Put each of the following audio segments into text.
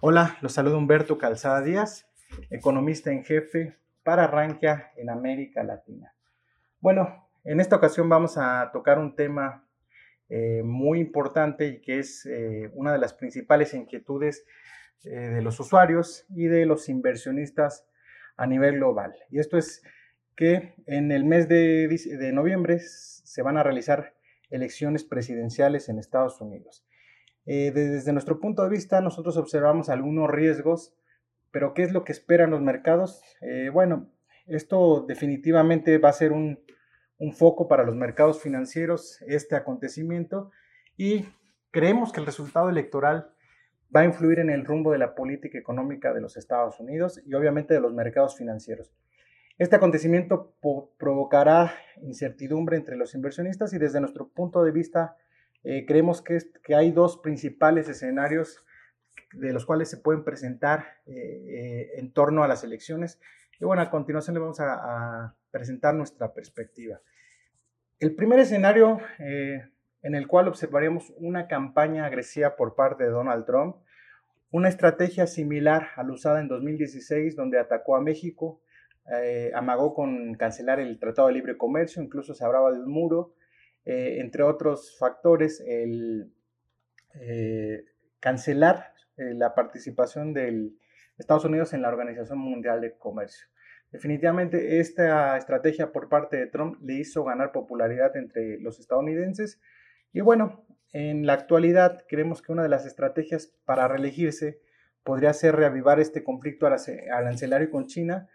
Hola, los saluda Humberto Calzada Díaz, economista en jefe para Rankia en América Latina. Bueno, en esta ocasión vamos a tocar un tema eh, muy importante y que es eh, una de las principales inquietudes eh, de los usuarios y de los inversionistas a nivel global. Y esto es que en el mes de noviembre se van a realizar elecciones presidenciales en Estados Unidos. Eh, desde nuestro punto de vista, nosotros observamos algunos riesgos, pero ¿qué es lo que esperan los mercados? Eh, bueno, esto definitivamente va a ser un, foco para los mercados financieros, este acontecimiento, y creemos que el resultado electoral va a influir en el rumbo de la política económica de los Estados Unidos y obviamente de los mercados financieros. Este acontecimiento provocará incertidumbre entre los inversionistas y desde nuestro punto de vista eh, creemos que, que, hay dos principales escenarios de los cuales se pueden presentar eh, eh, en torno a las elecciones. Y bueno, a continuación le vamos a, presentar nuestra perspectiva. El primer escenario en el cual observaremos una campaña agresiva por parte de Donald Trump, una estrategia similar a la usada en 2016, donde atacó a México, amagó con cancelar el Tratado de Libre Comercio, incluso se hablaba del muro, eh, entre otros factores, el eh, cancelar eh, la participación de Estados Unidos en la Organización Mundial de Comercio. Definitivamente esta estrategia por parte de Trump le hizo ganar popularidad entre los estadounidenses y bueno, en la actualidad creemos que una de las estrategias para reelegirse podría ser reavivar este conflicto arancelario con China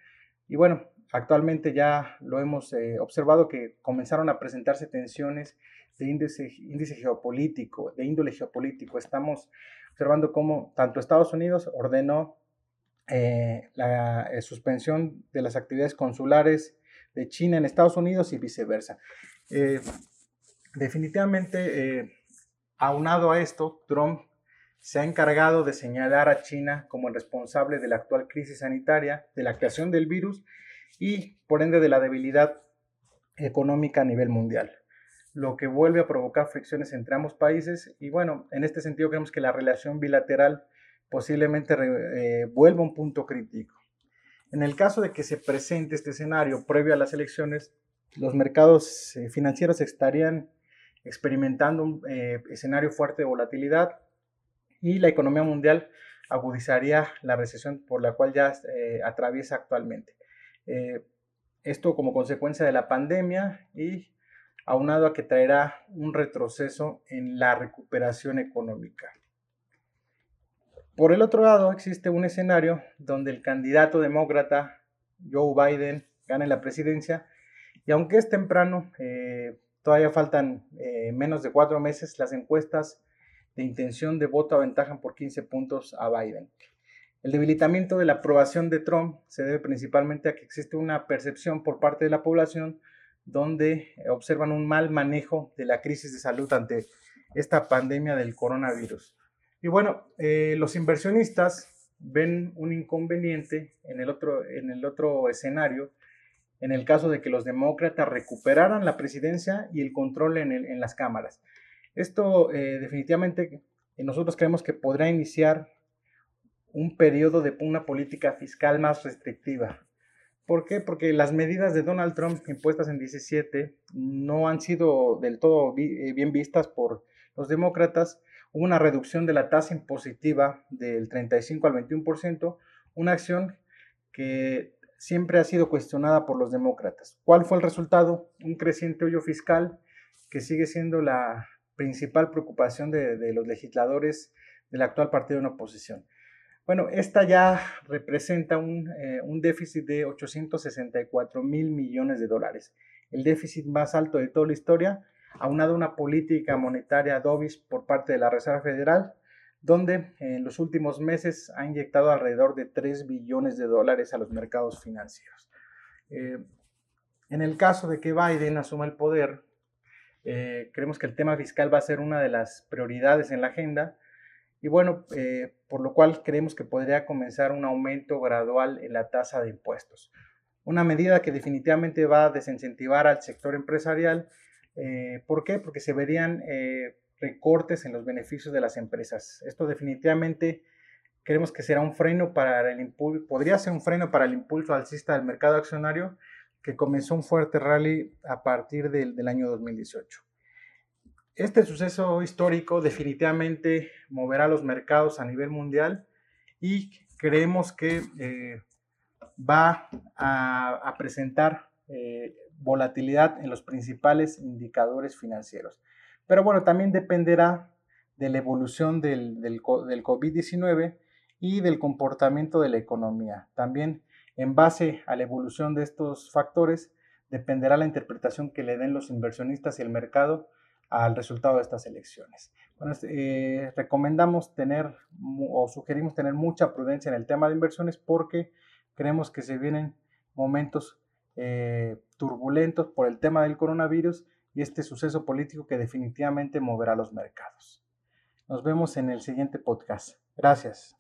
y bueno, Actualmente ya lo hemos eh, observado que comenzaron a presentarse tensiones de índice, geopolítico, de índole geopolítico. Estamos observando cómo tanto Estados Unidos ordenó eh, la eh, suspensión de las actividades consulares de China en Estados Unidos y viceversa. definitivamente, aunado a esto, Trump se ha encargado de señalar a China como el responsable de la actual crisis sanitaria, de la creación del virus y por ende de la debilidad económica a nivel mundial, lo que vuelve a provocar fricciones entre ambos países y bueno, en este sentido creemos que la relación bilateral posiblemente eh, vuelva a un punto crítico. En el caso de que se presente este escenario previo a las elecciones, los mercados eh, financieros estarían experimentando un eh, escenario fuerte de volatilidad y la economía mundial agudizaría la recesión por la cual ya atraviesa actualmente. Eh, esto como consecuencia de la pandemia y aunado a que traerá un retroceso en la recuperación económica. Por el otro lado, existe un escenario donde el candidato demócrata Joe Biden gane la presidencia y aunque es temprano, eh, todavía faltan eh, menos de cuatro meses, las encuestas de intención de voto aventajan por 15 puntos a Biden. El debilitamiento de la aprobación de Trump se debe principalmente a que existe una percepción por parte de la población donde observan un mal manejo de la crisis de salud ante esta pandemia del coronavirus. Y bueno, eh, los inversionistas ven un inconveniente en el, otro, en el otro escenario, en el caso de que los demócratas recuperaran la presidencia y el control en, las cámaras. Esto eh, definitivamente nosotros creemos que podrá iniciar un periodo de una política fiscal más restrictiva. ¿Por qué? Porque las medidas de Donald Trump impuestas en 17 no han sido del todo eh, bien vistas por los demócratas. Hubo una reducción de la tasa impositiva del 35 al 21%, una acción que siempre ha sido cuestionada por los demócratas. ¿Cuál fue el resultado? Un creciente hoyo fiscal que sigue siendo la principal preocupación de, los legisladores del actual partido en oposición. Bueno, esta ya representa eh, un, déficit de 864 mil millones de dólares, el déficit más alto de toda la historia, aunado a una política monetaria dovish por parte de la Reserva Federal, donde en los últimos meses ha inyectado alrededor de 3 billones de dólares a los mercados financieros. Eh, en el caso de que Biden asuma el poder, eh, creemos que el tema fiscal va a ser una de las prioridades en la agenda, y bueno, eh, por lo cual creemos que podría comenzar un aumento gradual en la tasa de impuestos. Una medida que definitivamente va a desincentivar al sector empresarial. Eh, ¿Por qué? Porque se verían eh, recortes en los beneficios de las empresas. Esto definitivamente creemos que será un freno para el impulso, podría ser un freno para el impulso alcista del mercado accionario que comenzó un fuerte rally a partir del, del año 2018. Este suceso histórico definitivamente moverá los mercados a nivel mundial y creemos que eh, va a, presentar eh, volatilidad en los principales indicadores financieros. Pero bueno, también dependerá de la evolución del, del, del COVID-19 y del comportamiento de la economía. También en base a la evolución de estos factores dependerá la interpretación que le den los inversionistas y el mercado al resultado de estas elecciones. Bueno, eh, recomendamos tener o sugerimos tener mucha prudencia en el tema de inversiones porque creemos que se vienen momentos eh, turbulentos por el tema del coronavirus y este suceso político que definitivamente moverá los mercados. Nos vemos en el siguiente podcast. Gracias.